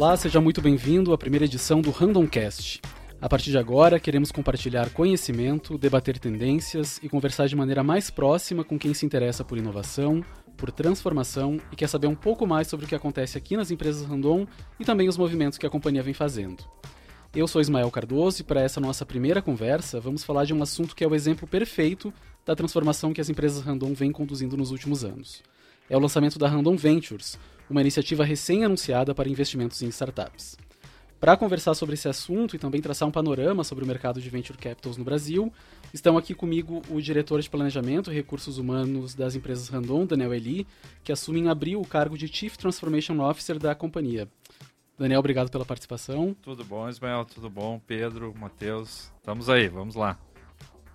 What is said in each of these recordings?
Olá, seja muito bem-vindo à primeira edição do Randomcast. A partir de agora, queremos compartilhar conhecimento, debater tendências e conversar de maneira mais próxima com quem se interessa por inovação, por transformação e quer saber um pouco mais sobre o que acontece aqui nas empresas Randon e também os movimentos que a companhia vem fazendo. Eu sou Ismael Cardoso e para essa nossa primeira conversa, vamos falar de um assunto que é o exemplo perfeito da transformação que as empresas Randon vêm conduzindo nos últimos anos. É o lançamento da Randon Ventures, uma iniciativa recém-anunciada para investimentos em startups. Para conversar sobre esse assunto e também traçar um panorama sobre o mercado de venture capitals no Brasil, estão aqui comigo o diretor de Planejamento e Recursos Humanos das empresas Randon, Daniel Eli, que assume em abril o cargo de Chief Transformation Officer da companhia. Daniel, obrigado pela participação. Tudo bom, Ismael? Tudo bom? Pedro, Matheus, estamos aí, vamos lá.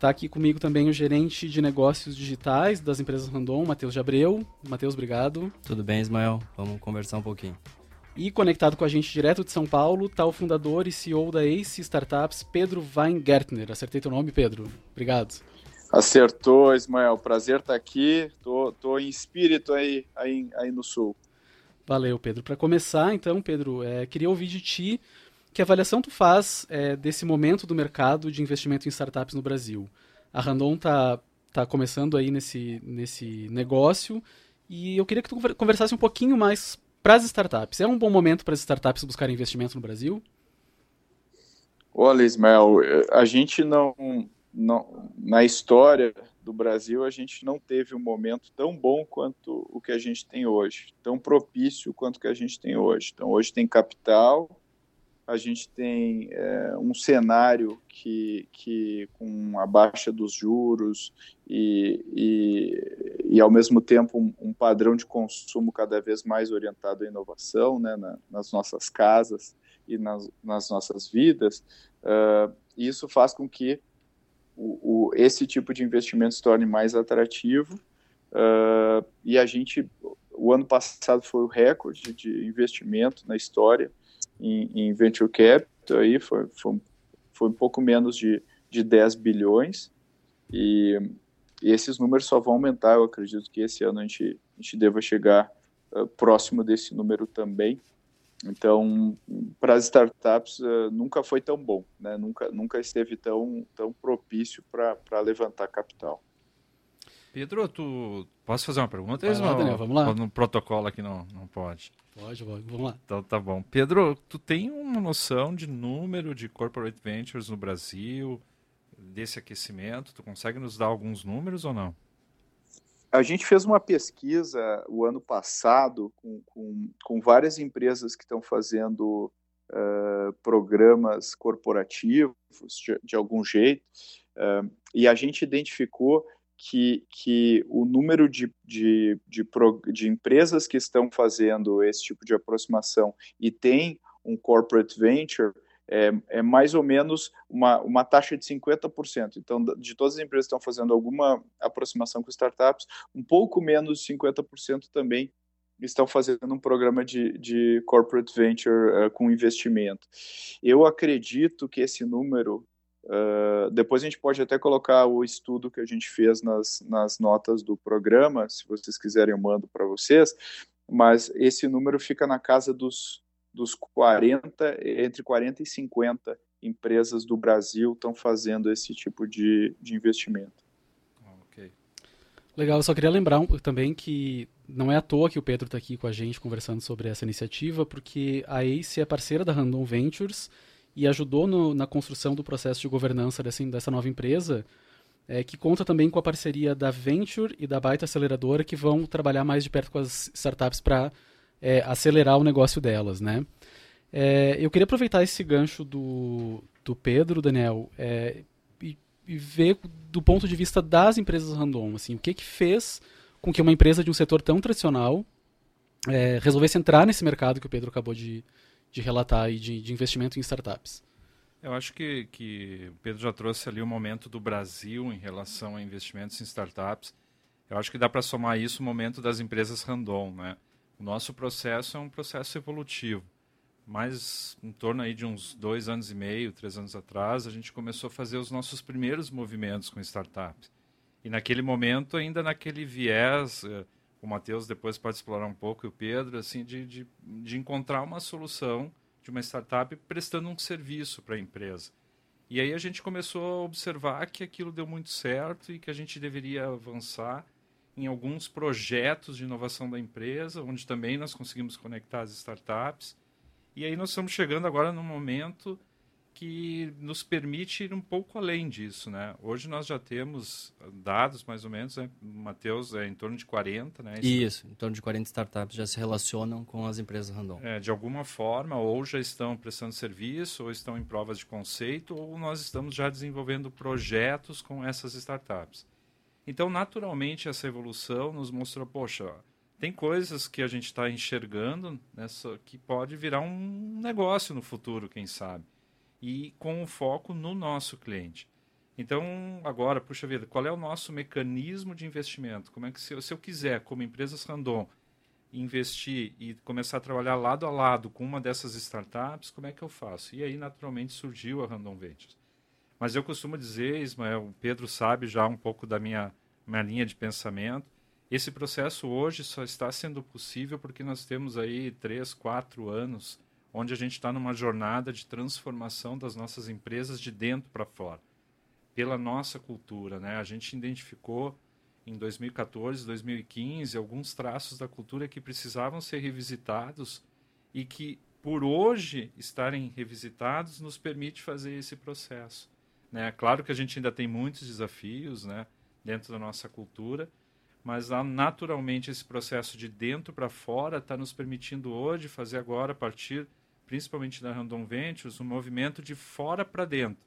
Está aqui comigo também o gerente de negócios digitais das empresas Randon, Matheus de Abreu. Matheus, obrigado. Tudo bem, Ismael? Vamos conversar um pouquinho. E conectado com a gente direto de São Paulo está o fundador e CEO da Ace Startups, Pedro Weingärtner. Acertei teu nome, Pedro? Obrigado. Acertou, Ismael. Prazer estar aqui. Tô, tô em espírito aí, aí, aí no Sul. Valeu, Pedro. Para começar, então, Pedro, é, queria ouvir de ti que avaliação tu faz é, desse momento do mercado de investimento em startups no Brasil. A Randon está tá começando aí nesse, nesse negócio e eu queria que tu conversasse um pouquinho mais para as startups, é um bom momento para as startups buscarem investimento no Brasil? Olha, Ismael, a gente não, não, na história do Brasil, a gente não teve um momento tão bom quanto o que a gente tem hoje, tão propício quanto o que a gente tem hoje. Então, hoje tem capital, a gente tem é, um cenário que, que com a baixa dos juros e, e, e ao mesmo tempo um, um, padrão de consumo cada vez mais orientado à inovação né, na, nas nossas casas e nas, nas nossas vidas, uh, isso faz com que o, o, esse tipo de investimento se torne mais atrativo uh, e a gente, o ano passado foi o recorde de investimento na história, em, em venture capital, aí foi, foi, foi um pouco menos de, de 10 bilhões, e, e, esses números só vão aumentar, eu acredito que esse ano a gente, a gente deva chegar uh, próximo desse número também. Então, para as startups, uh, nunca foi tão bom, né? nunca, nunca esteve tão, tão propício para levantar capital. Pedro, tu posso fazer uma pergunta? Vai lá, Daniel, vamos lá. No protocolo aqui não, não pode. Pode, pode, vamos lá. Então tá bom. Pedro, tu tem uma noção de número de corporate ventures no Brasil, desse aquecimento? Tu consegue nos dar alguns números ou não? A gente fez uma pesquisa o ano passado com, com, com várias empresas que estão fazendo uh, programas corporativos de, de algum jeito, uh, e a gente identificou que, que o número de, de, de, de, empresas que estão fazendo esse tipo de aproximação e tem um corporate venture é, é mais ou menos uma, uma taxa de 50%. Então, de todas as empresas que estão fazendo alguma aproximação com startups, um pouco menos de 50% também estão fazendo um programa de, de corporate venture uh, com investimento. Eu acredito que esse número Uh, depois a gente pode até colocar o estudo que a gente fez nas, nas notas do programa, se vocês quiserem eu mando para vocês, mas esse número fica na casa dos, dos 40, entre 40 e 50 empresas do Brasil estão fazendo esse tipo de, de investimento. Legal, eu só queria lembrar um, também que não é à toa que o Pedro está aqui com a gente conversando sobre essa iniciativa, porque a ACE é parceira da Random Ventures, e ajudou no, na construção do processo de governança dessa, nova empresa, é, que conta também com a parceria da Venture e da Baita Aceleradora, que vão trabalhar mais de perto com as startups para é, acelerar o negócio delas. Né? É, eu queria aproveitar esse gancho do, do Pedro, Daniel, é, e, e, ver do ponto de vista das empresas random, assim, o que, que fez com que uma empresa de um setor tão tradicional é, resolvesse entrar nesse mercado que o Pedro acabou de, de relatar e de, de investimento em startups. Eu acho que, que o Pedro já trouxe ali o momento do Brasil em relação a investimentos em startups. Eu acho que dá para somar isso o momento das empresas random. Né? O nosso processo é um processo evolutivo. Mas em torno aí de uns dois anos e meio, três anos atrás, a gente começou a fazer os nossos primeiros movimentos com startups. E naquele momento, ainda naquele viés uh, o Matheus depois pode explorar um pouco, e o Pedro, assim, de, de, de encontrar uma solução de uma startup prestando um serviço para a empresa. E aí a gente começou a observar que aquilo deu muito certo e que a gente deveria avançar em alguns projetos de inovação da empresa, onde também nós conseguimos conectar as startups. E aí nós estamos chegando agora no momento que nos permite ir um pouco além disso, né? Hoje nós já temos dados mais ou menos, né? Matheus, é em torno de 40, né? Isso, em torno de 40 startups já se relacionam com as empresas random. É, de alguma forma, ou já estão prestando serviço, ou estão em provas de conceito, ou nós estamos já desenvolvendo projetos com essas startups. Então, naturalmente, essa evolução nos mostrou, poxa, tem coisas que a gente está enxergando nessa que pode virar um negócio no futuro, quem sabe e com o foco no nosso cliente. Então, agora, puxa vida, qual é o nosso mecanismo de investimento? Como é que se eu, se eu quiser, como empresas random, investir e começar a trabalhar lado a lado com uma dessas startups, como é que eu faço? E aí, naturalmente, surgiu a Random Ventures. Mas eu costumo dizer, Ismael, o Pedro sabe já um pouco da minha, minha linha de pensamento, esse processo hoje só está sendo possível porque nós temos aí três, quatro anos onde a gente está numa jornada de transformação das nossas empresas de dentro para fora, pela nossa cultura. Né? A gente identificou em 2014, 2015 alguns traços da cultura que precisavam ser revisitados e que, por hoje, estarem revisitados nos permite fazer esse processo. Né? Claro que a gente ainda tem muitos desafios né, dentro da nossa cultura, mas naturalmente esse processo de dentro para fora está nos permitindo hoje fazer agora, a partir principalmente da Random Ventures, um movimento de fora para dentro,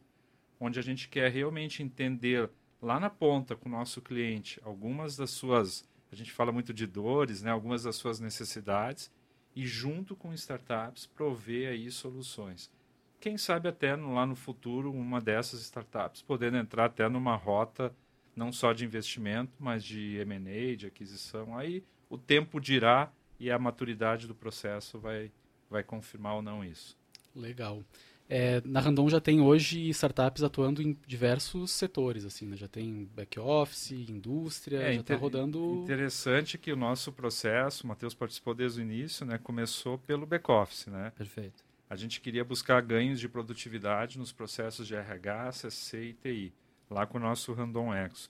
onde a gente quer realmente entender lá na ponta com o nosso cliente algumas das suas, a gente fala muito de dores, né, algumas das suas necessidades e junto com startups prover aí soluções. Quem sabe até no, lá no futuro uma dessas startups podendo entrar até numa rota não só de investimento, mas de M&A, de aquisição. Aí o tempo dirá e a maturidade do processo vai vai confirmar ou não isso. Legal. É, na Randon já tem hoje startups atuando em diversos setores, assim, né? Já tem back-office, indústria, é, já está rodando... Interessante que o nosso processo, o Matheus participou desde o início, né? Começou pelo back-office, né? Perfeito. A gente queria buscar ganhos de produtividade nos processos de RH, CC e TI, lá com o nosso Randon Exo.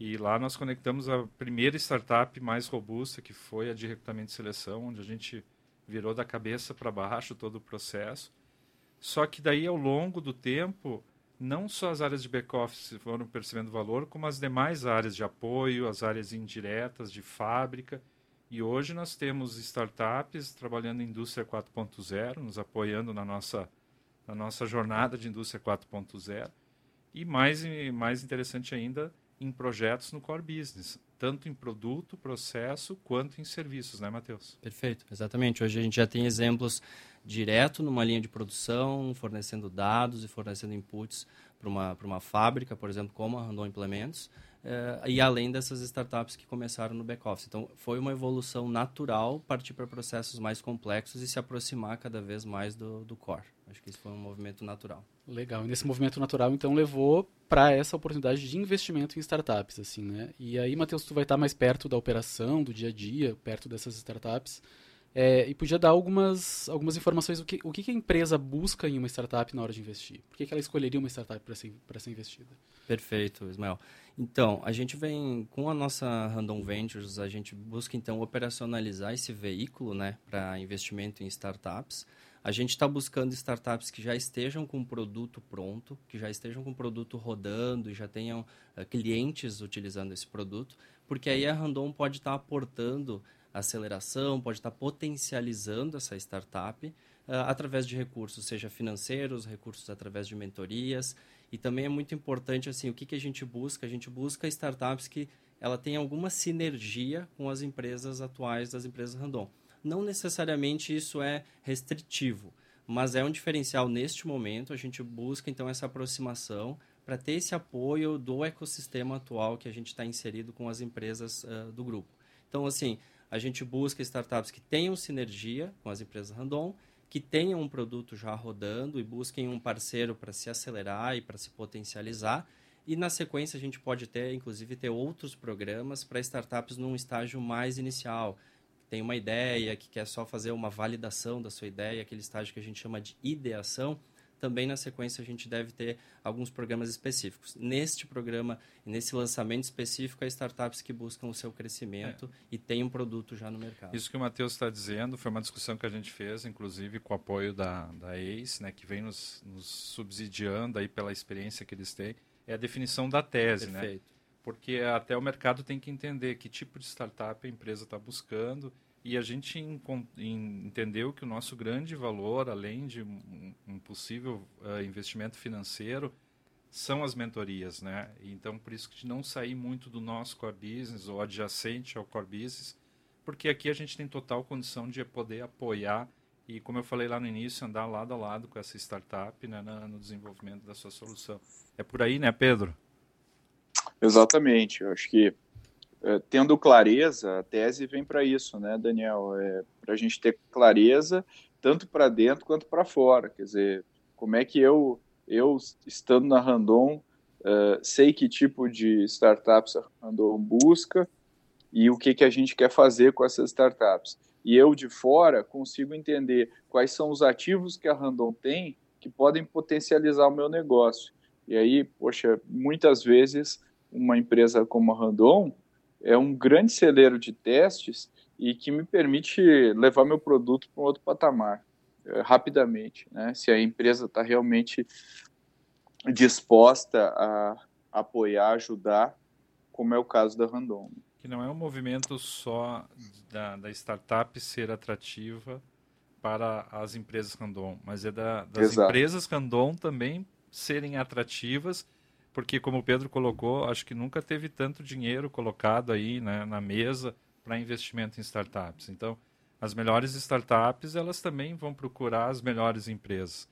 E lá nós conectamos a primeira startup mais robusta, que foi a de recrutamento e seleção, onde a gente virou da cabeça para baixo todo o processo. Só que daí, ao longo do tempo, não só as áreas de back-office foram percebendo valor, como as demais áreas de apoio, as áreas indiretas de fábrica. E hoje nós temos startups trabalhando em indústria 4.0, nos apoiando na nossa, na nossa jornada de indústria 4.0. E mais, mais interessante ainda, em projetos no core business tanto em produto, processo, quanto em serviços, né, Matheus? Perfeito, exatamente. Hoje a gente já tem exemplos direto numa linha de produção, fornecendo dados e fornecendo inputs para uma, uma fábrica, por exemplo, como a Randon Implementos, eh, e além dessas startups que começaram no back-office. Então, foi uma evolução natural partir para processos mais complexos e se aproximar cada vez mais do, do core. Acho que isso foi um movimento natural. Legal. E nesse movimento natural, então, levou para essa oportunidade de investimento em startups, assim, né? E aí, Matheus, tu vai estar mais perto da operação, do dia a dia, perto dessas startups. É, e podia dar algumas, algumas informações o que, o que a empresa busca em uma startup na hora de investir. Por que, que ela escolheria uma startup para ser, ser investida? Perfeito, Ismael. Então, a gente vem com a nossa Random Ventures, a gente busca então operacionalizar esse veículo né, para investimento em startups. A gente está buscando startups que já estejam com o produto pronto, que já estejam com o produto rodando e já tenham uh, clientes utilizando esse produto, porque aí a Randon pode estar tá aportando aceleração, pode estar tá potencializando essa startup uh, através de recursos, seja financeiros, recursos através de mentorias. E também é muito importante assim, o que, que a gente busca? A gente busca startups que ela tem alguma sinergia com as empresas atuais das empresas Randon. Não necessariamente isso é restritivo, mas é um diferencial neste momento. A gente busca então essa aproximação para ter esse apoio do ecossistema atual que a gente está inserido com as empresas uh, do grupo. Então, assim, a gente busca startups que tenham sinergia com as empresas random, que tenham um produto já rodando e busquem um parceiro para se acelerar e para se potencializar E na sequência a gente pode ter, inclusive, ter outros programas para startups num estágio mais inicial. Tem uma ideia, que quer só fazer uma validação da sua ideia, aquele estágio que a gente chama de ideação. Também na sequência a gente deve ter alguns programas específicos. Neste programa, nesse lançamento específico, é startups que buscam o seu crescimento é. e tem um produto já no mercado. Isso que o Matheus está dizendo foi uma discussão que a gente fez, inclusive com o apoio da, da ACE, né, que vem nos, nos subsidiando aí pela experiência que eles têm é a definição da tese, né? Perfeito. né? Porque até o mercado tem que entender que tipo de startup a empresa está buscando e a gente entendeu que o nosso grande valor, além de um, possível uh, investimento financeiro, são as mentorias, né? Então, por isso que não sair muito do nosso core business ou adjacente ao core business, porque aqui a gente tem total condição de poder apoiar e, como eu falei lá no início, andar lado a lado com essa startup né, no desenvolvimento da sua solução. É por aí, né, Pedro? Exatamente. Eu acho que é, tendo clareza, a tese vem para isso, né, Daniel? É, para a gente ter clareza tanto para dentro quanto para fora. Quer dizer, como é que eu, eu estando na Randon, uh, sei que tipo de startups a Randon busca e o que, que a gente quer fazer com essas startups. E eu de fora consigo entender quais são os ativos que a Randon tem que podem potencializar o meu negócio. E aí, poxa, muitas vezes uma empresa como a Randon é um grande celeiro de testes e que me permite levar meu produto para um outro patamar é, rapidamente, né? Se a empresa está realmente disposta a apoiar, ajudar, como é o caso da Randon. Que não é um movimento só da, da startup ser atrativa para as empresas Randon, mas é da, das Exato. empresas Randon também serem atrativas, porque como o Pedro colocou, acho que nunca teve tanto dinheiro colocado aí né, na mesa para investimento em startups. Então, as melhores startups, elas também vão procurar as melhores empresas.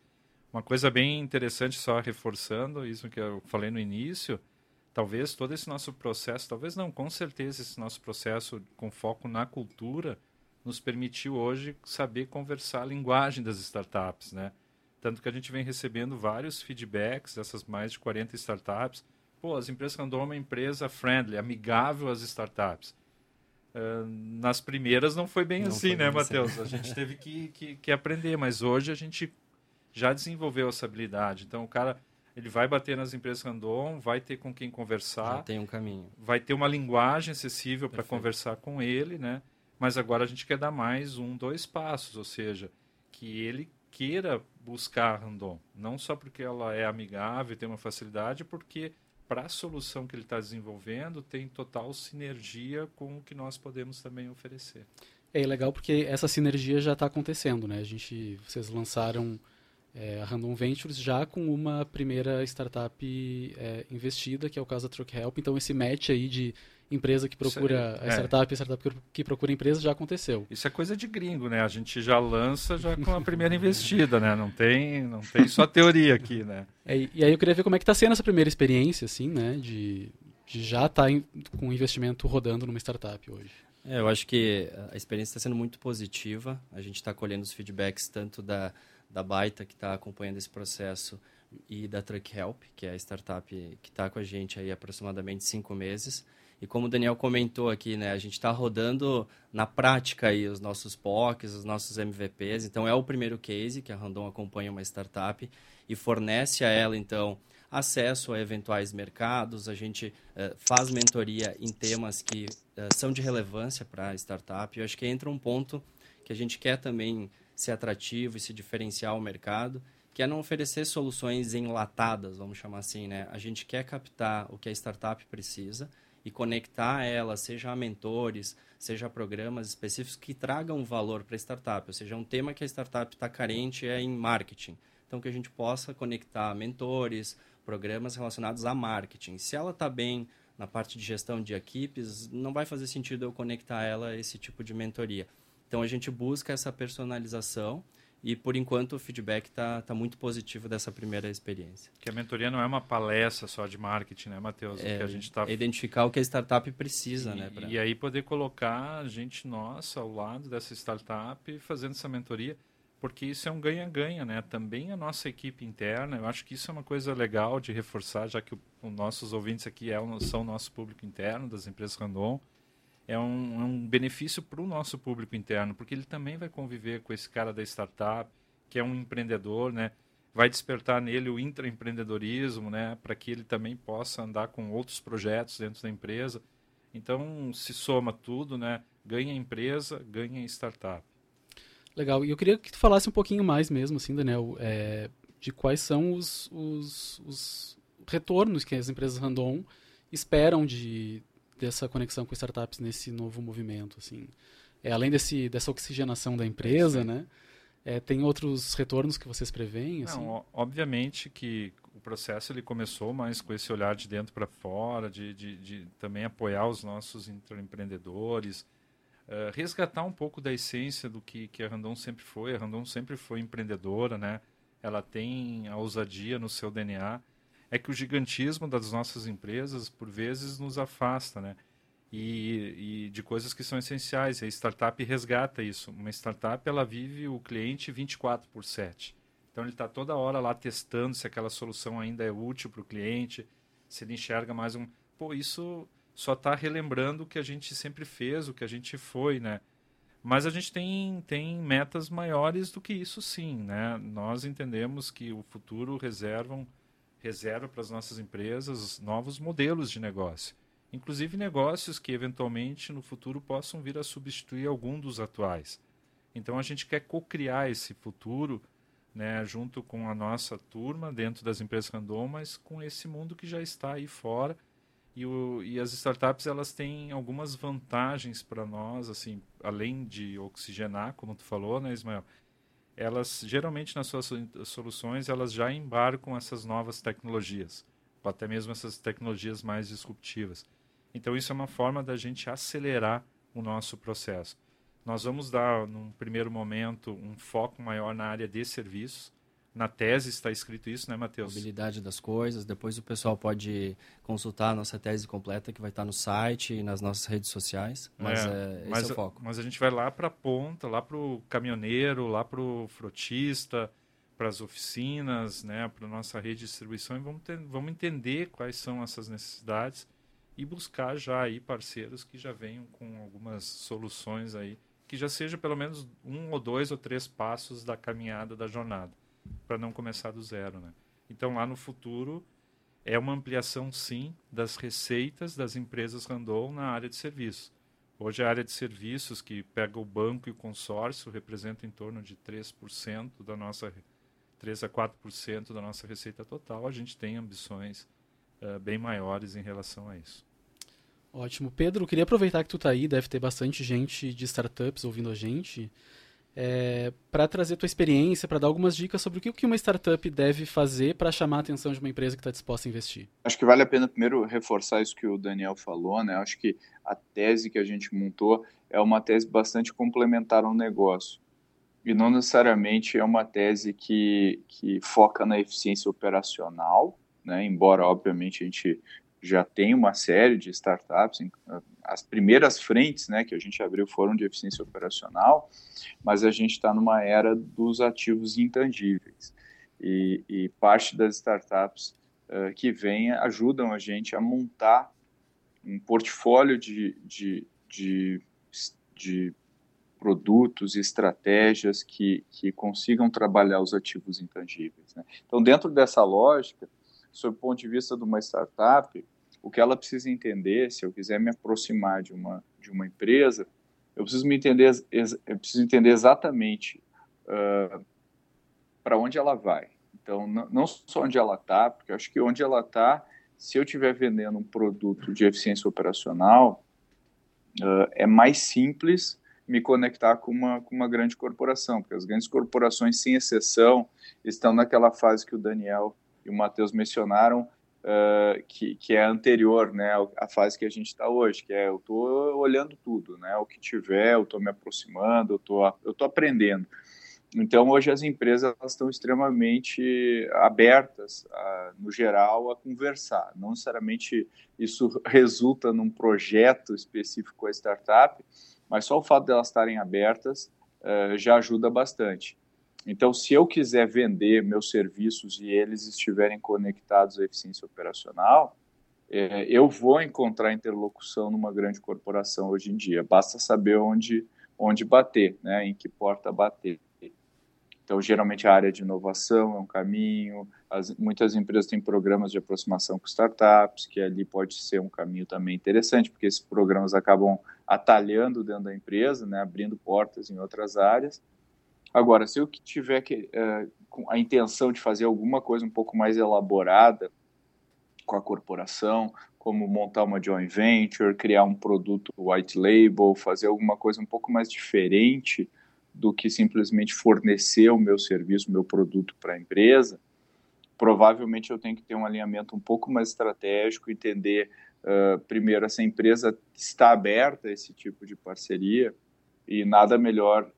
Uma coisa bem interessante, só reforçando isso que eu falei no início, talvez todo esse nosso processo, talvez não, com certeza esse nosso processo com foco na cultura, nos permitiu hoje saber conversar a linguagem das startups, né? Tanto que a gente vem recebendo vários feedbacks dessas mais de 40 startups. Pô, as empresas Randon é uma empresa friendly, amigável às startups. Uh, nas primeiras não foi bem não assim, foi né, assim. Matheus? A gente teve que, que, que, aprender, mas hoje a gente já desenvolveu essa habilidade. Então, o cara ele vai bater nas empresas Randon, vai ter com quem conversar. Já tem um caminho. Vai ter uma linguagem acessível para conversar com ele, né? Mas agora a gente quer dar mais um, dois passos, ou seja, que ele queira buscar a Randon, não só porque ela é amigável e tem uma facilidade, porque para a solução que ele está desenvolvendo tem total sinergia com o que nós podemos também oferecer. É legal porque essa sinergia já está acontecendo, né? A gente, vocês lançaram é, a Random Ventures já com uma primeira startup é, investida, que é o caso da Truck Help. Então esse match aí de empresa que procura a startup e a startup que procura empresa já aconteceu. Isso é coisa de gringo, né? A gente já lança já com a primeira investida, né? Não tem, não tem só teoria aqui, né? É, e aí eu queria ver como é que está sendo essa primeira experiência, assim, né? De, de já estar tá com um investimento rodando numa startup hoje. É, eu acho que a experiência está sendo muito positiva. A gente está colhendo os feedbacks tanto da, da Baita, que está acompanhando esse processo, e da Truck Help, que é a startup que está com a gente aí aproximadamente cinco meses. E como o Daniel comentou aqui, né, a gente está rodando na prática aí os nossos POCs, os nossos MVPs. Então é o primeiro case que a Randon acompanha uma startup e fornece a ela então acesso a eventuais mercados. A gente uh, faz mentoria em temas que uh, são de relevância para a startup. Eu acho que entra um ponto que a gente quer também ser atrativo e se diferenciar ao mercado que é não oferecer soluções enlatadas, vamos chamar assim, né? A gente quer captar o que a startup precisa, e conectar ela, seja a mentores, seja a programas específicos que tragam valor para a startup. Ou seja, um tema que a startup está carente é em marketing. Então, que a gente possa conectar mentores, programas relacionados a marketing. Se ela está bem na parte de gestão de equipes, não vai fazer sentido eu conectar ela a esse tipo de mentoria. Então, a gente busca essa personalização e por enquanto o feedback está tá muito positivo dessa primeira experiência. Que a mentoria não é uma palestra só de marketing, né, Matheus? É, que a gente tá... identificar o que a startup precisa, e, né? Pra... E aí poder colocar a gente nossa ao lado dessa startup fazendo essa mentoria. porque isso é um ganha-ganha, né? Também a nossa equipe interna, eu acho que isso é uma coisa legal de reforçar, já que os nossos ouvintes aqui é, são o nosso público interno das empresas Randon. É um, é um benefício para o nosso público interno, porque ele também vai conviver com esse cara da startup, que é um empreendedor, né? Vai despertar nele o intraempreendedorismo, né? Para que ele também possa andar com outros projetos dentro da empresa. Então, se soma tudo, né? Ganha empresa, ganha startup. Legal. E eu queria que tu falasse um pouquinho mais mesmo, assim, Daniel, é, de quais são os, os, os, retornos que as empresas random esperam de, dessa conexão com startups nesse novo movimento, assim. É, além desse, dessa oxigenação da empresa, né? É, tem outros retornos que vocês preveem? Assim? Não, obviamente que o processo ele começou mais com esse olhar de dentro para fora, de, de, de, também apoiar os nossos empreendedores, uh, resgatar um pouco da essência do que, que a Randon sempre foi. A Randon sempre foi empreendedora, né? Ela tem a ousadia no seu DNA. É que o gigantismo das nossas empresas, por vezes, nos afasta, né? E, e, de coisas que são essenciais. A startup resgata isso. Uma startup ela vive o cliente 24 por 7. Então ele está toda hora lá testando se aquela solução ainda é útil para o cliente, se ele enxerga mais um. Pô, isso só está relembrando o que a gente sempre fez, o que a gente foi, né? Mas a gente tem, tem metas maiores do que isso, sim, né? Nós entendemos que o futuro reservam, reserva para as nossas empresas novos modelos de negócio inclusive negócios que eventualmente no futuro possam vir a substituir algum dos atuais. Então a gente quer co-criar esse futuro, né, junto com a nossa turma dentro das empresas random, mas com esse mundo que já está aí fora. E, o, e as startups elas têm algumas vantagens para nós, assim, além de oxigenar, como tu falou, né, Ismael? Elas geralmente nas suas soluções elas já embarcam essas novas tecnologias, ou até mesmo essas tecnologias mais disruptivas. Então, isso é uma forma da gente acelerar o nosso processo. Nós vamos dar, num primeiro momento, um foco maior na área de serviços. Na tese está escrito isso, né, Matheus? Mobilidade das coisas. Depois o pessoal pode consultar a nossa tese completa, que vai estar no site e nas nossas redes sociais. Mas é, é mas, é o foco. Mas a gente vai lá para a ponta, lá para o caminhoneiro, lá para o frotista, para as oficinas, né, para a nossa rede de distribuição e vamos, ter, vamos entender quais são essas necessidades e buscar já aí parceiros que já venham com algumas soluções aí, que já seja pelo menos um ou dois ou três passos da caminhada da jornada, para não começar do zero, né? Então lá no futuro é uma ampliação sim das receitas das empresas Randon na área de serviços. Hoje a área de serviços que pega o banco e o consórcio representa em torno de 3% da nossa 3 a 4% da nossa receita total. A gente tem ambições uh, bem maiores em relação a isso. Ótimo. Pedro, queria aproveitar que tu está aí, deve ter bastante gente de startups ouvindo a gente, é, para trazer tua experiência, para dar algumas dicas sobre o que uma startup deve fazer para chamar a atenção de uma empresa que está disposta a investir. Acho que vale a pena primeiro reforçar isso que o Daniel falou, né? Acho que a tese que a gente montou é uma tese bastante complementar ao negócio. E não necessariamente é uma tese que, que foca na eficiência operacional, né? embora, obviamente, a gente já tem uma série de startups, as primeiras frentes né, que a gente abriu foram de eficiência operacional, mas a gente está numa era dos ativos intangíveis. E, e parte das startups uh, que vêm ajudam a gente a montar um portfólio de, de, de, de produtos e estratégias que, que consigam trabalhar os ativos intangíveis. Né? Então, dentro dessa lógica, sob o ponto de vista de uma startup, o que ela precisa entender, se eu quiser me aproximar de uma, de uma empresa, eu preciso me entender, eu preciso entender exatamente uh, para onde ela vai. Então, não, não só onde ela está, porque acho que onde ela está, se eu estiver vendendo um produto de eficiência operacional, uh, é mais simples me conectar com uma, com uma grande corporação, porque as grandes corporações, sem exceção, estão naquela fase que o Daniel e o Matheus mencionaram, uh, que, que é anterior né, à fase que a gente está hoje, que é eu estou olhando tudo, né, o que tiver, eu estou me aproximando, eu estou tô aprendendo. Então, hoje as empresas estão extremamente abertas, uh, no geral, a conversar. Não necessariamente isso resulta num projeto específico a startup, mas só o fato de elas estarem abertas uh, já ajuda bastante. Então, se eu quiser vender meus serviços e eles estiverem conectados à eficiência operacional, é, eu vou encontrar interlocução numa grande corporação hoje em dia. Basta saber onde, onde bater, né, em que porta bater. Então, geralmente, a área de inovação é um caminho. As, muitas empresas têm programas de aproximação com startups, que ali pode ser um caminho também interessante, porque esses programas acabam atalhando dentro da empresa, né, abrindo portas em outras áreas. Agora, se eu tiver que, uh, com a intenção de fazer alguma coisa um pouco mais elaborada com a corporação, como montar uma joint venture, criar um produto white label, fazer alguma coisa um pouco mais diferente do que simplesmente fornecer o meu serviço, o meu produto para a empresa, provavelmente eu tenho que ter um alinhamento um pouco mais estratégico, entender uh, primeiro essa empresa está aberta a esse tipo de parceria e nada melhor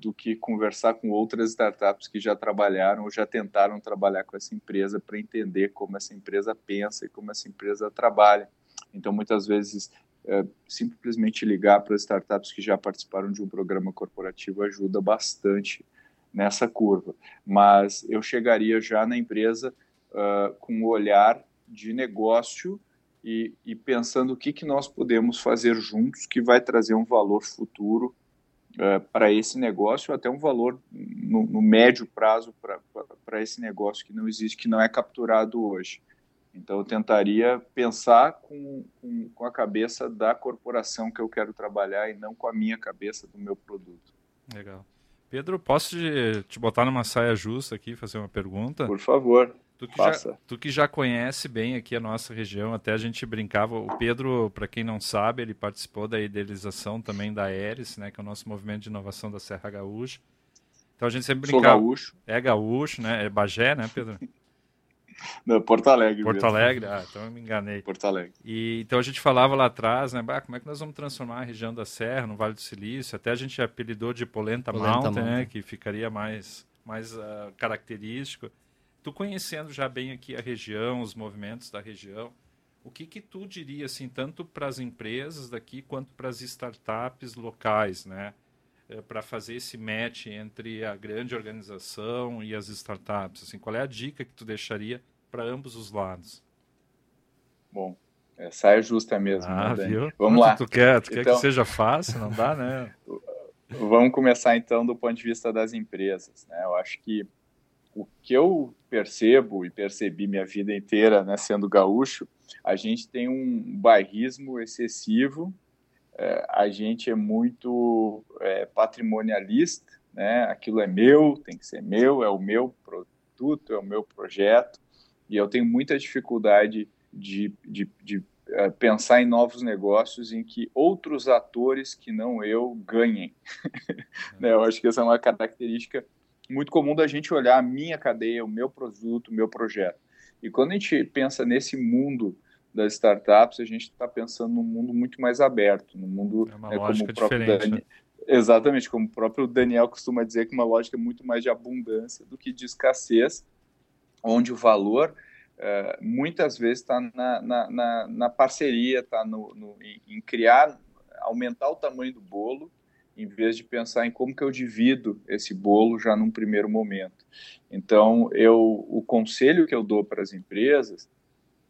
do que conversar com outras startups que já trabalharam ou já tentaram trabalhar com essa empresa para entender como essa empresa pensa e como essa empresa trabalha. Então, muitas vezes, é, simplesmente ligar para startups que já participaram de um programa corporativo ajuda bastante nessa curva. Mas eu chegaria já na empresa uh, com um olhar de negócio e, e, pensando o que, que nós podemos fazer juntos que vai trazer um valor futuro uh, para esse negócio, até um valor no, no médio prazo para esse negócio que não existe, que não é capturado hoje. Então, eu tentaria pensar com, com, com, a cabeça da corporação que eu quero trabalhar e não com a minha cabeça do meu produto. Legal. Pedro, posso te, te botar numa saia justa aqui fazer uma pergunta? Por favor. Tu que, já, tu que já conhece bem aqui a nossa região, até a gente brincava. O Pedro, para quem não sabe, ele participou da idealização também da Eris, né, que é o nosso movimento de inovação da Serra Gaúcha. Então a gente sempre brincava. Sou gaúcho. É gaúcho, né? É Bagé, né, Pedro? Não, Porto Alegre. Porto mesmo. Alegre, ah, então eu me enganei. Porto Alegre. E, então a gente falava lá atrás, né, bah, como é que nós vamos transformar a região da Serra, no Vale do Silício, até a gente apelidou de Polenta, Polenta Mountain, Mountain, né, que ficaria mais, mais uh, característico. Tu conhecendo já bem aqui a região, os movimentos da região, o que que tu diria, assim, tanto para as empresas daqui quanto para as startups locais, né? Eh, para fazer esse match entre a grande organização e as startups? Assim, qual é a dica que tu deixaria para ambos os lados? Bom, é justa mesmo. Ah, né, viu? Vamos lá. Tu quer, tu então, quer que então- seja fácil? Não dá, né? Vamos começar então do ponto de vista das empresas. Né? Eu acho que o que eu percebo e percebi minha vida inteira, né, sendo gaúcho, a gente tem um bairrismo excessivo é, a gente é muito é, patrimonialista, né? Aquilo é meu, tem que ser meu, é o meu produto, é o meu projeto, e eu tenho muita dificuldade de, de, de é, pensar em novos negócios em que outros atores que não eu ganhem. né? Eu acho que essa é uma característica muito comum da gente olhar a minha cadeia, o meu produto, o meu projeto. E quando a gente pensa nesse mundo das startups, a gente está pensando num mundo muito mais aberto, num mundo é uma é, como o próprio Dani... né? Exatamente, como o próprio Daniel costuma dizer, que uma lógica muito mais de abundância do que de escassez, onde o valor é, muitas vezes está na, na, na, na, parceria, está no, no, em, em criar, aumentar o tamanho do bolo, em vez de pensar em como que eu divido esse bolo já num primeiro momento. Então, eu, o conselho que eu dou para as empresas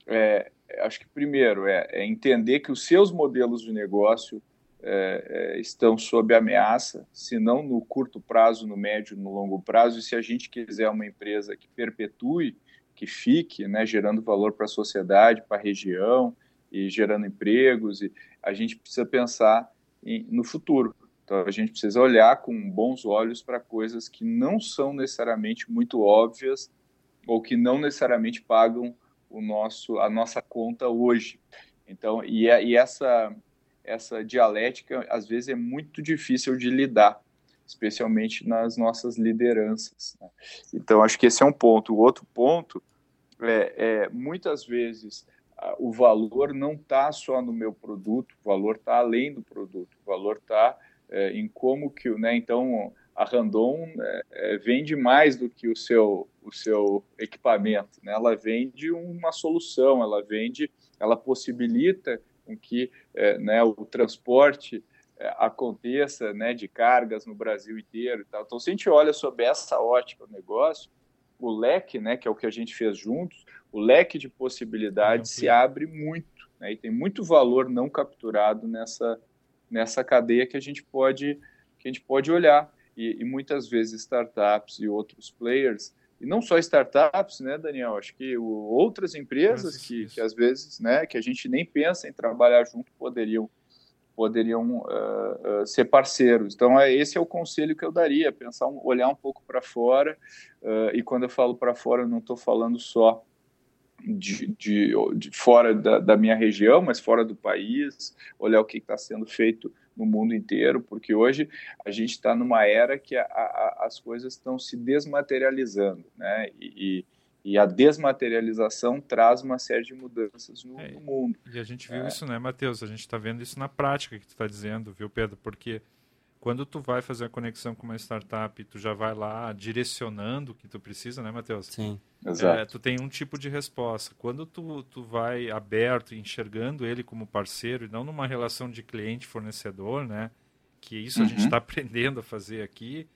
é, acho que primeiro é, é, entender que os seus modelos de negócio é, é, estão sob ameaça, se não no curto prazo, no médio, no longo prazo, e se a gente quiser uma empresa que perpetue, que fique, né, gerando valor para a sociedade, para a região e gerando empregos, e a gente precisa pensar em, no futuro. Então a gente precisa olhar com bons olhos para coisas que não são necessariamente muito óbvias ou que não necessariamente pagam o nosso, a nossa conta hoje. Então, e, é, e essa, essa dialética, às vezes, é muito difícil de lidar, especialmente nas nossas lideranças. Né? Então, acho que esse é um ponto. O outro ponto é, é muitas vezes, o valor não está só no meu produto, o valor está além do produto, o valor está é, em como que, né, então, a Randon é, é, vende mais do que o seu, o seu equipamento, né? ela vende uma solução, ela vende, ela possibilita com que é, né, o transporte é, aconteça, né, de cargas no Brasil inteiro e tal. Então, se a gente olha sob essa ótica o negócio, o leque, né, que é o que a gente fez juntos, o leque de possibilidades se abre muito, né, e tem muito valor não capturado nessa nessa cadeia que a gente pode que a gente pode olhar e, e muitas vezes startups e outros players e não só startups, né, Daniel? Acho que o, outras empresas que, que às vezes, né, que a gente nem pensa em trabalhar junto poderiam poderiam uh, uh, ser parceiros. Então, é, esse é o conselho que eu daria, pensar, um, olhar um pouco para fora, uh, e quando eu falo para fora, eu não estou falando só de, de, de fora da, da, minha região, mas fora do país, olhar o que está sendo feito no mundo inteiro, porque hoje a gente está numa era que a, a, as coisas estão se desmaterializando, né? E, e a desmaterialização traz uma série de mudanças no, é, no mundo. E a gente viu é. isso, né, Matheus? A gente está vendo isso na prática que tu está dizendo, viu, Pedro? Porque quando tu vai fazer a conexão com uma startup, tu já vai lá direcionando o que tu precisa, né, Matheus? Sim. Exato. É, tu tem um tipo de resposta. Quando tu, tu vai aberto, enxergando ele como parceiro e não numa relação de cliente-fornecedor, né? Que isso uhum. a gente está aprendendo a fazer aqui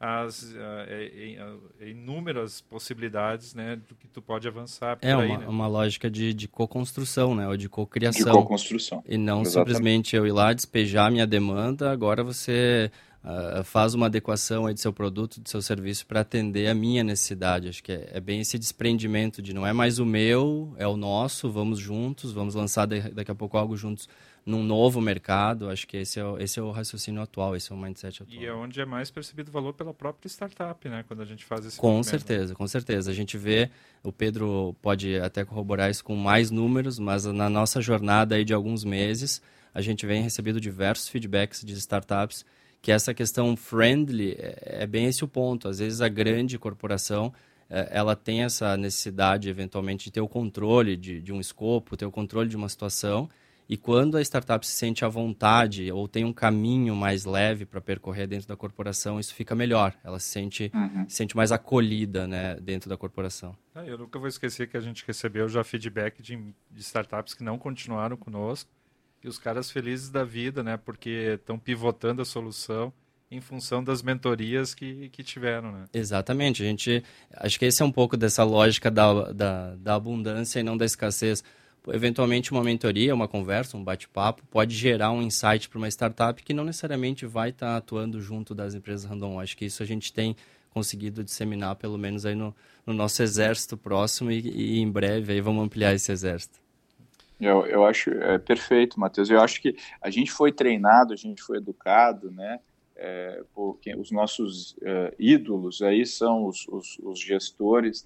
as uh, é, é, inúmeras possibilidades né, do que tu pode avançar é uma, aí, né? uma lógica de, de co-construção, né? Ou de co-criação. De co-construção. E não Exatamente. simplesmente eu ir lá despejar minha demanda, agora você uh, faz uma adequação aí do seu produto, do seu serviço para atender a minha necessidade. Acho que é, é, bem esse desprendimento de não é mais o meu, é o nosso, vamos juntos, vamos lançar daqui a pouco algo juntos num novo mercado. Acho que esse é, o, esse é o raciocínio atual, esse é o mindset atual. E é onde é mais percebido valor pela própria startup, né? Quando a gente faz esse Com certeza, com certeza. A gente vê, o Pedro pode até corroborar isso com mais números, mas na nossa jornada aí de alguns meses, a gente vem recebendo diversos feedbacks de startups que essa questão friendly é, é bem esse o ponto. Às vezes a grande corporação é, ela tem essa necessidade, eventualmente, de ter o controle de, de um escopo, ter o controle de uma situação, e quando a startup se sente à vontade ou tem um caminho mais leve para percorrer dentro da corporação, isso fica melhor. Ela se sente, uhum. se sente mais acolhida né, dentro da corporação. Ah, eu nunca vou esquecer que a gente recebeu já feedback de, de startups que não continuaram conosco e os caras felizes da vida, né? Porque estão pivotando a solução em função das mentorias que, que tiveram, né? Exatamente. A gente, acho que esse é um pouco dessa lógica da, da, da abundância e não da escassez eventualmente uma mentoria, uma conversa, um bate-papo pode gerar um insight para uma startup que não necessariamente vai estar tá atuando junto das empresas random. Acho que isso a gente tem conseguido disseminar pelo menos aí no, no nosso exército próximo e, e, em breve aí vamos ampliar esse exército. Eu, eu acho é, perfeito, Matheus. Eu acho que a gente foi treinado, a gente foi educado, né? É, porque os nossos é, ídolos aí são os, os, os gestores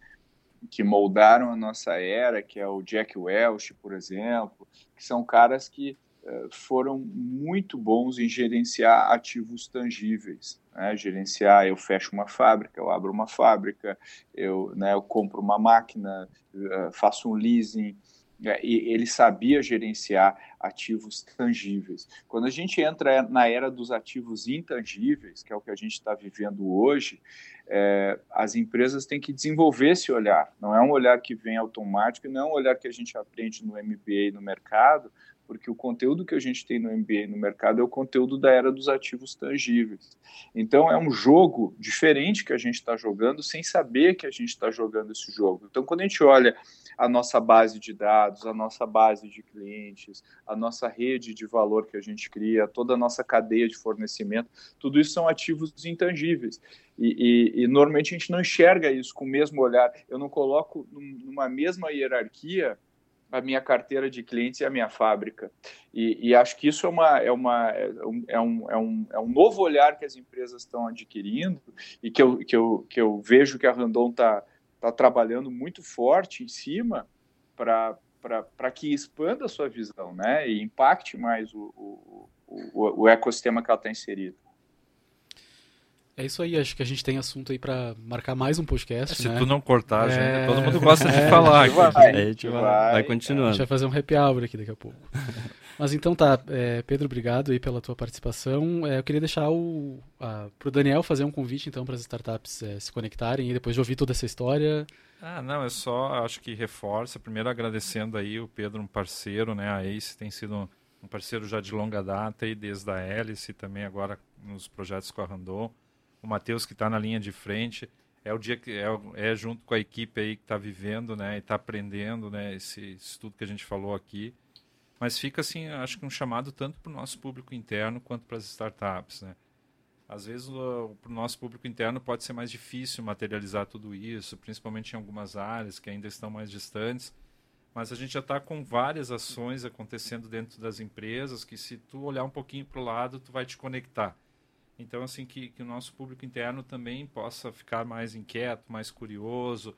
que moldaram a nossa era, que é o Jack Welch, por exemplo, que são caras que uh, foram muito bons em gerenciar ativos tangíveis. Né? Gerenciar, eu fecho uma fábrica, eu abro uma fábrica, eu, né, eu compro uma máquina, uh, faço um leasing? E ele sabia gerenciar ativos tangíveis. Quando a gente entra na era dos ativos intangíveis, que é o que a gente está vivendo hoje, é, as empresas têm que desenvolver esse olhar. Não é um olhar que vem automático, não é um olhar que a gente aprende no MBA no mercado, porque o conteúdo que a gente tem no MBA no mercado é o conteúdo da era dos ativos tangíveis. Então é um jogo diferente que a gente está jogando sem saber que a gente está jogando esse jogo. Então quando a gente olha a nossa base de dados, a nossa base de clientes, a nossa rede de valor que a gente cria, toda a nossa cadeia de fornecimento, tudo isso são ativos intangíveis. E, e, e, normalmente a gente não enxerga isso com o mesmo olhar. Eu não coloco numa mesma hierarquia a minha carteira de clientes e a minha fábrica. E, e acho que isso é, uma, é, uma, é, um, é, um, é, um, é novo olhar que as empresas estão adquirindo e que eu, que eu, que eu vejo que a Randon está tá trabalhando muito forte em cima para que expanda a sua visão né? e impacte mais o, o, o, o ecossistema que ela está inserida. É isso aí, acho que a gente tem assunto aí para marcar mais um podcast. É, se né? tu não cortar, é... todo mundo gosta de é... falar. Vai, a gente vai, vai, vai continuando. A gente vai fazer um happy hour aqui daqui a pouco. Mas então tá, é, Pedro, obrigado aí pela tua participação. É, eu queria deixar o para o Daniel fazer um convite então para as startups é, se conectarem e depois de ouvir toda essa história. Ah, não, é só, acho que reforça. Primeiro agradecendo aí o Pedro, um parceiro, né? A Ace tem sido um parceiro já de longa data e desde a Hélice também agora nos projetos com a Randon. O Matheus que está na linha de frente é o dia que é, é junto com a equipe aí que está vivendo, né, e está aprendendo, né, esse estudo que a gente falou aqui. Mas fica assim, acho que um chamado tanto para o nosso público interno quanto para as startups, né. Às vezes para o nosso público interno pode ser mais difícil materializar tudo isso, principalmente em algumas áreas que ainda estão mais distantes. Mas a gente já está com várias ações acontecendo dentro das empresas que se tu olhar um pouquinho para o lado, tu vai te conectar. Então, assim, que, que o nosso público interno também possa ficar mais inquieto, mais curioso,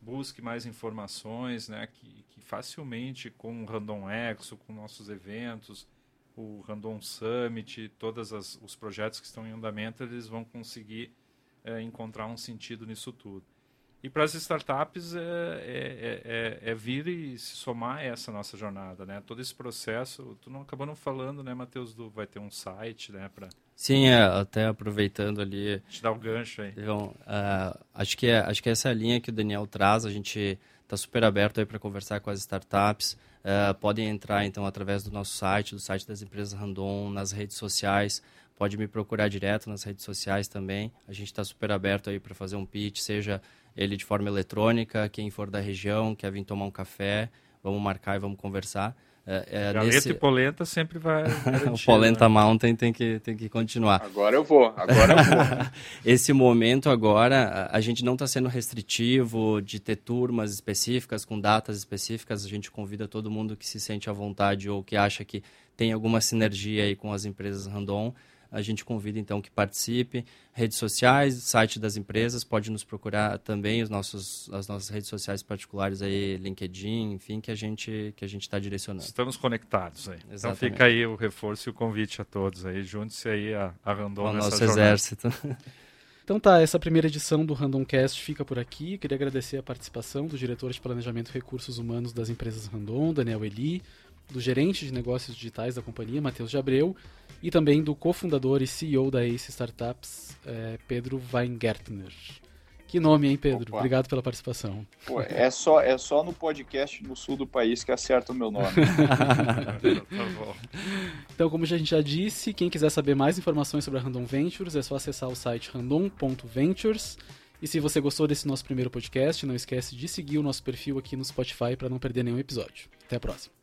busque mais informações, né? Que, que facilmente com o Random Exo, com nossos eventos, o Random Summit, todos os projetos que estão em andamento, eles vão conseguir é, encontrar um sentido nisso tudo. E para as startups é, é, é, é, vir e se somar a essa nossa jornada, né? Todo esse processo, tu não acabou não falando, né, Matheus, do vai ter um site, né, para Sim, é, até aproveitando ali. Te dar o gancho aí. Então, uh, acho que é, acho que essa é a linha que o Daniel traz, a gente está super aberto aí para conversar com as startups. Uh, podem entrar então através do nosso site, do site das empresas Randon, nas redes sociais. Pode me procurar direto nas redes sociais também. A gente está super aberto aí para fazer um pitch, seja ele de forma eletrônica, quem for da região, quer vir tomar um café, vamos marcar e vamos conversar. É, é Galeta nesse... e polenta sempre vai. o Polenta né? Mountain tem que, tem que continuar. Agora eu vou, agora eu vou. Esse momento agora, a gente não está sendo restritivo de ter turmas específicas, com datas específicas. A gente convida todo mundo que se sente à vontade ou que acha que tem alguma sinergia aí com as empresas Randon a gente convida então que participe. Redes sociais, site das empresas, pode nos procurar também os nossos, as nossas redes sociais particulares aí, LinkedIn, enfim, que a gente que a gente está direcionando. Estamos conectados aí. Exatamente. Então fica aí o reforço e o convite a todos aí. Junte-se aí a, a Randon o nosso jornada. exército. Então tá, essa primeira edição do Randomcast fica por aqui. Queria agradecer a participação do diretor de Planejamento e Recursos Humanos das empresas Randon, Daniel Eli, do gerente de negócios digitais da companhia, Matheus de Abreu, e também do cofundador e CEO da Ace Startups, é, Pedro Weingärtner. Que nome, hein, Pedro? Opa. Obrigado pela participação. Pô, é, só, é só no podcast no sul do país que acerta o meu nome. então, como a gente já disse, quem quiser saber mais informações sobre a Random Ventures, é só acessar o site random.ventures. E se você gostou desse nosso primeiro podcast, não esquece de seguir o nosso perfil aqui no Spotify para não perder nenhum episódio. Até a próxima.